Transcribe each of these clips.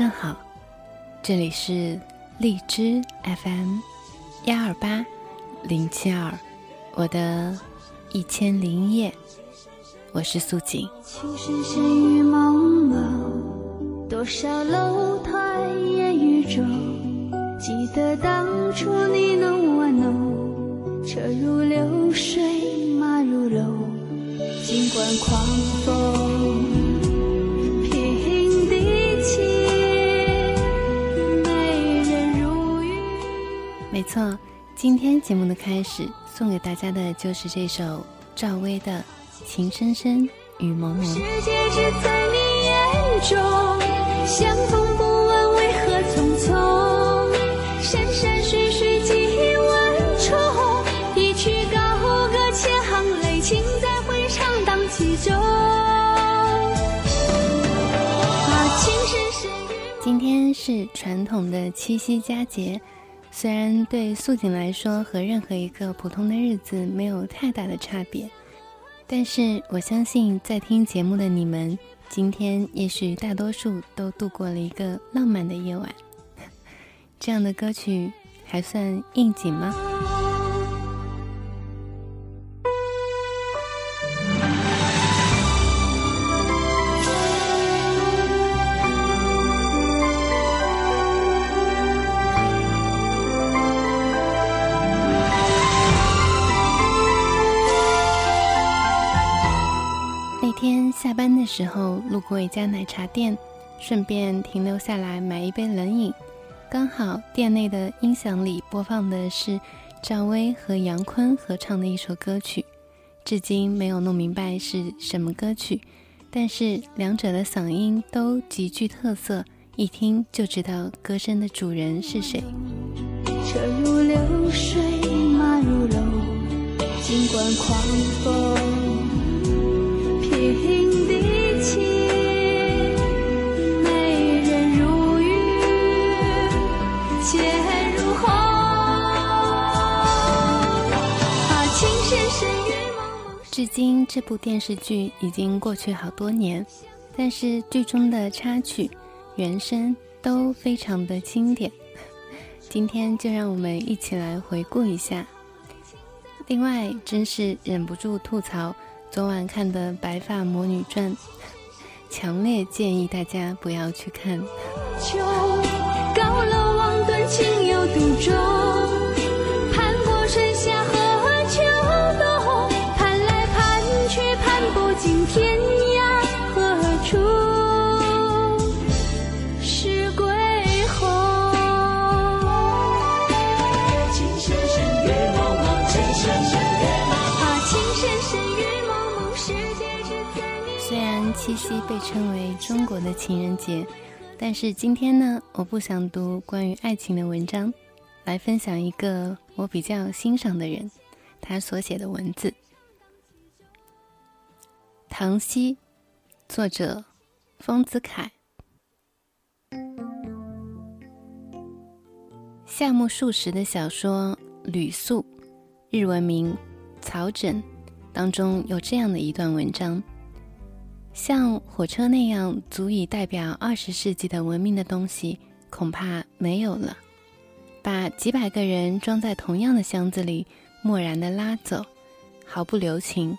家晚上好，这里是荔枝 FM 幺二八零七二，我的一千零一夜，我是素锦。情深深雨蒙蒙，多少楼台烟雨中，记得当初你侬我侬，车如流水马如龙，尽管狂风。没错，今天节目的开始送给大家的就是这首赵薇的《情深深雨蒙蒙》。世界只在你眼中，相逢不问为何匆匆，山山水水几万重，一曲高歌千行泪，情在回肠荡气中。啊，情深深雨今天是传统的七夕佳节。虽然对素锦来说和任何一个普通的日子没有太大的差别，但是我相信在听节目的你们，今天也许大多数都度过了一个浪漫的夜晚。这样的歌曲还算应景吗？路过一家奶茶店，顺便停留下来买一杯冷饮。刚好店内的音响里播放的是赵薇和杨坤合唱的一首歌曲，至今没有弄明白是什么歌曲，但是两者的嗓音都极具特色，一听就知道歌声的主人是谁。车如流水马如龙，尽管狂风。平至今，这部电视剧已经过去好多年，但是剧中的插曲、原声都非常的经典。今天就让我们一起来回顾一下。另外，真是忍不住吐槽。昨晚看的《白发魔女传》，强烈建议大家不要去看。高楼望断，情有独钟。被称为中国的情人节，但是今天呢，我不想读关于爱情的文章，来分享一个我比较欣赏的人，他所写的文字。《唐熙》，作者丰子恺。夏目漱石的小说《吕宿》，日文名《草枕》，当中有这样的一段文章。像火车那样足以代表二十世纪的文明的东西，恐怕没有了。把几百个人装在同样的箱子里，漠然地拉走，毫不留情。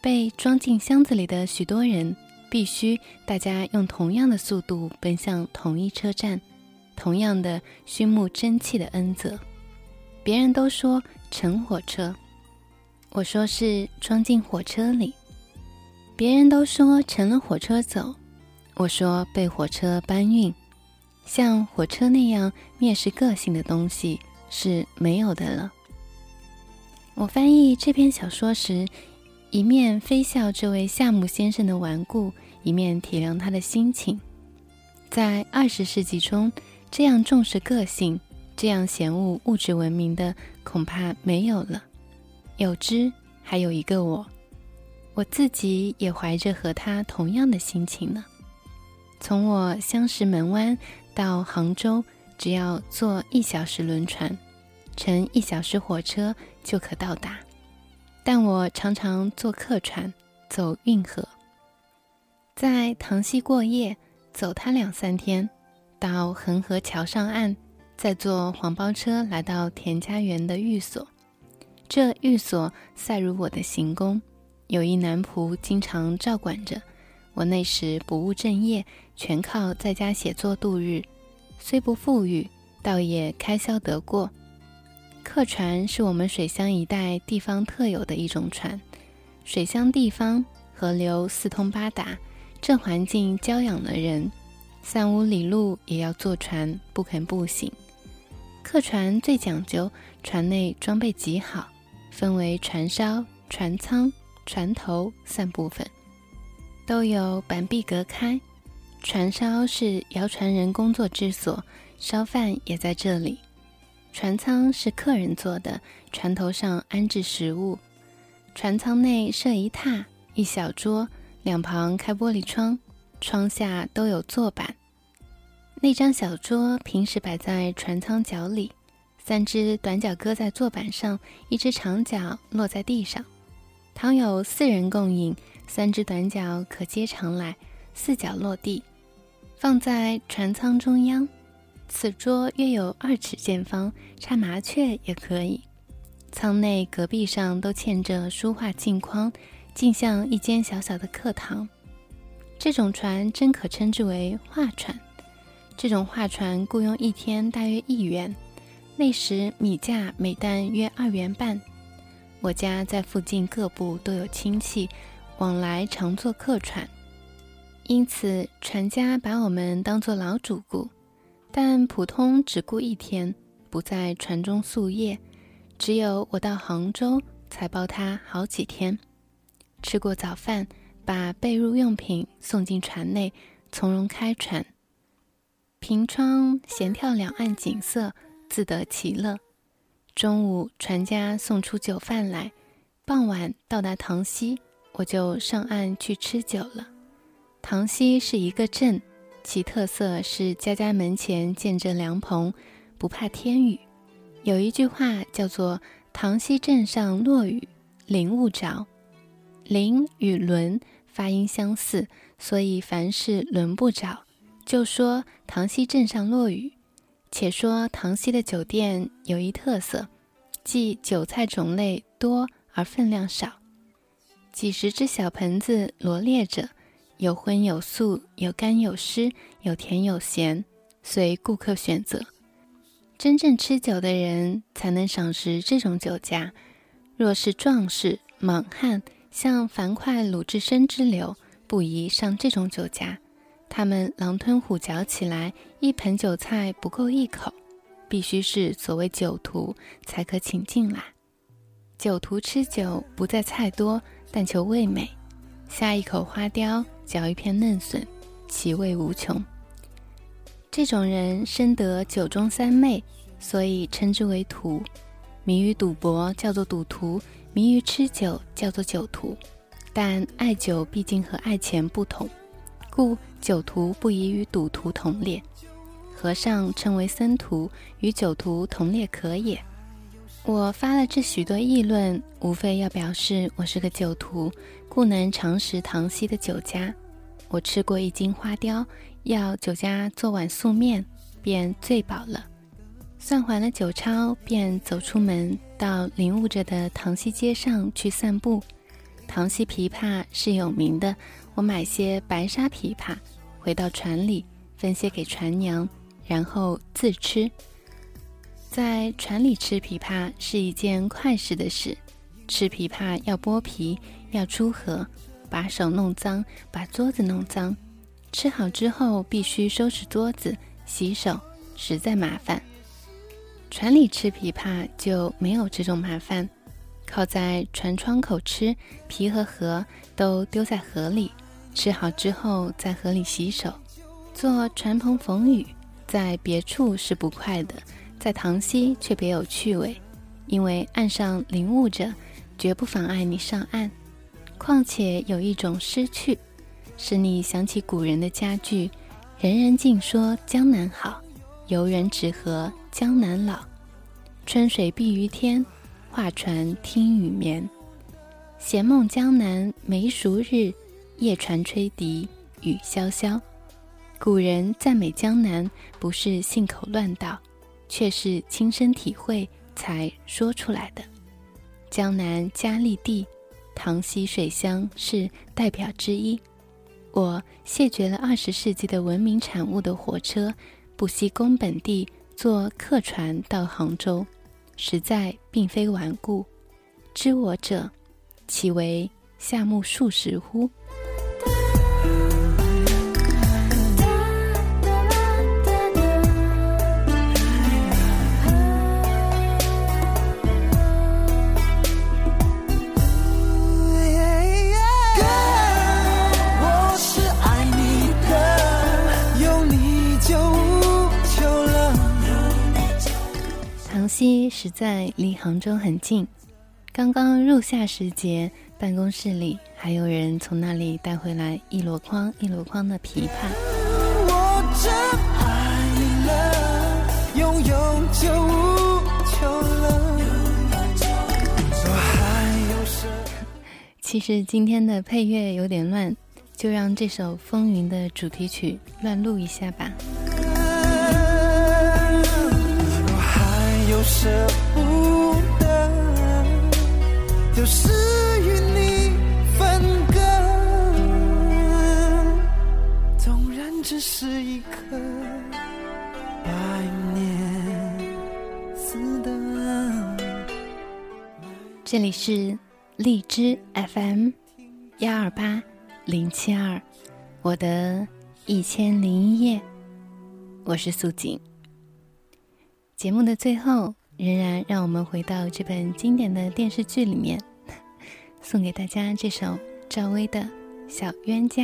被装进箱子里的许多人，必须大家用同样的速度奔向同一车站，同样的熏目真气的恩泽。别人都说乘火车，我说是装进火车里。别人都说乘了火车走，我说被火车搬运。像火车那样蔑视个性的东西是没有的了。我翻译这篇小说时，一面非笑这位夏目先生的顽固，一面体谅他的心情。在二十世纪中，这样重视个性、这样嫌恶物质文明的，恐怕没有了。有之，还有一个我。我自己也怀着和他同样的心情呢。从我相识门湾到杭州，只要坐一小时轮船，乘一小时火车就可到达。但我常常坐客船走运河，在塘溪过夜，走它两三天，到恒河桥上岸，再坐黄包车来到田家园的寓所。这寓所赛如我的行宫，有一男仆经常照管着。我那时不务正业，全靠在家写作度日，虽不富裕，倒也开销得过。客船是我们水乡一带地方特有的一种船。水乡地方河流四通八达，这环境娇养了人，三五里路也要坐船，不肯步行。客船最讲究，船内装备极好。分为船梢、船舱、船头三部分，都有板壁隔开。船梢是摇船人工作之所，烧饭也在这里。船舱是客人坐的，船头上安置食物。船舱内设一榻、一小桌，两旁开玻璃窗，窗下都有坐板。那张小桌平时摆在船舱角里。三只短脚搁在坐板上，一只长脚落在地上。倘有四人共饮，三只短脚可接长来，四脚落地，放在船舱中央。此桌约有二尺见方，插麻雀也可以。舱内隔壁上都嵌着书画镜框，竟像一间小小的课堂。这种船真可称之为画船。这种画船雇用一天大约一元。那时米价每担约二元半，我家在附近各部都有亲戚，往来常坐客船，因此船家把我们当作老主顾，但普通只顾一天，不在船中宿夜。只有我到杭州，才包他好几天。吃过早饭，把被褥用品送进船内，从容开船。凭窗闲眺两岸景色。自得其乐。中午，船家送出酒饭来，傍晚到达塘溪，我就上岸去吃酒了。塘溪是一个镇，其特色是家家门前建着凉棚，不怕天雨。有一句话叫做“塘溪镇上落雨，淋勿着”。淋与轮发音相似，所以凡是轮不着，就说塘溪镇上落雨。且说塘溪的酒店有一特色，即酒菜种类多而分量少，几十只小盆子罗列着，有荤有素，有干有湿，有甜有咸，随顾客选择。真正吃酒的人才能赏识这种酒家。若是壮士莽汉，像樊哙、鲁智深之流，不宜上这种酒家。他们狼吞虎嚼起来，一盆酒菜不够一口，必须是所谓酒徒才可请进来。酒徒吃酒不在菜多，但求味美，下一口花雕，嚼一片嫩笋，其味无穷。这种人深得酒中三昧，所以称之为徒。迷于赌博叫做赌徒，迷于吃酒叫做酒徒。但爱酒毕竟和爱钱不同。故酒徒不宜与赌徒同列，和尚称为僧徒，与酒徒同列可也。我发了这许多议论，无非要表示我是个酒徒，故能常食唐溪的酒家。我吃过一斤花雕，要酒家做碗素面，便醉饱了。算还了酒钞，便走出门，到临悟着的塘溪街上去散步。塘溪琵琶是有名的。我买些白沙枇杷，回到船里分些给船娘，然后自吃。在船里吃枇杷是一件快事的事。吃枇杷要剥皮，要出核，把手弄脏，把桌子弄脏。吃好之后必须收拾桌子、洗手，实在麻烦。船里吃枇杷就没有这种麻烦，靠在船窗口吃，皮和核都丢在河里。吃好之后，在河里洗手。做船篷逢雨，在别处是不快的，在塘溪却别有趣味，因为岸上淋雾着，绝不妨碍你上岸。况且有一种诗趣，使你想起古人的佳句：“人人尽说江南好，游人只合江南老。春水碧于天，画船听雨眠。闲梦江南没熟日。夜船吹笛，雨潇潇。古人赞美江南，不是信口乱道，却是亲身体会才说出来的。江南佳丽地，塘溪水乡是代表之一。我谢绝了二十世纪的文明产物的火车，不惜工本地，坐客船到杭州，实在并非顽固。知我者，岂为夏目漱石乎？西实在离杭州很近，刚刚入夏时节，办公室里还有人从那里带回来一箩筐一箩筐的枇杷。其实今天的配乐有点乱，就让这首《风云》的主题曲乱录一下吧。舍不得，就是与你分割。纵然只是一颗百年死的。这里是荔枝 FM 幺二八零七二，我的一千零一夜，我是素锦。节目的最后，仍然让我们回到这本经典的电视剧里面，送给大家这首赵薇的《小冤家》。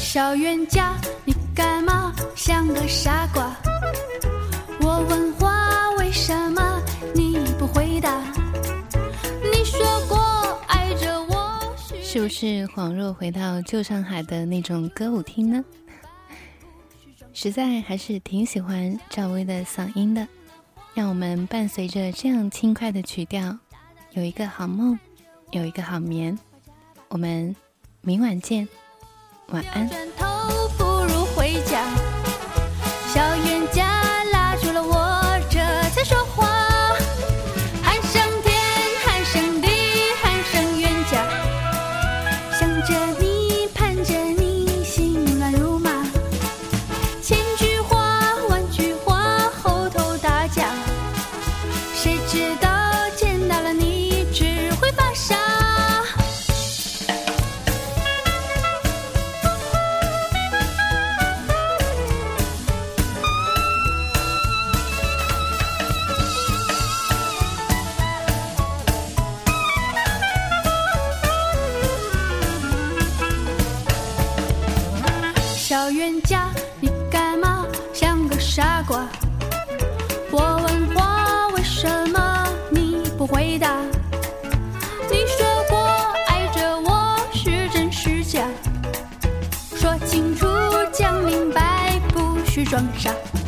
小冤家，你干嘛像个傻瓜？我问话，为什么是不是恍若回到旧上海的那种歌舞厅呢？实在还是挺喜欢赵薇的嗓音的。让我们伴随着这样轻快的曲调，有一个好梦，有一个好眠。我们明晚见，晚安。装傻。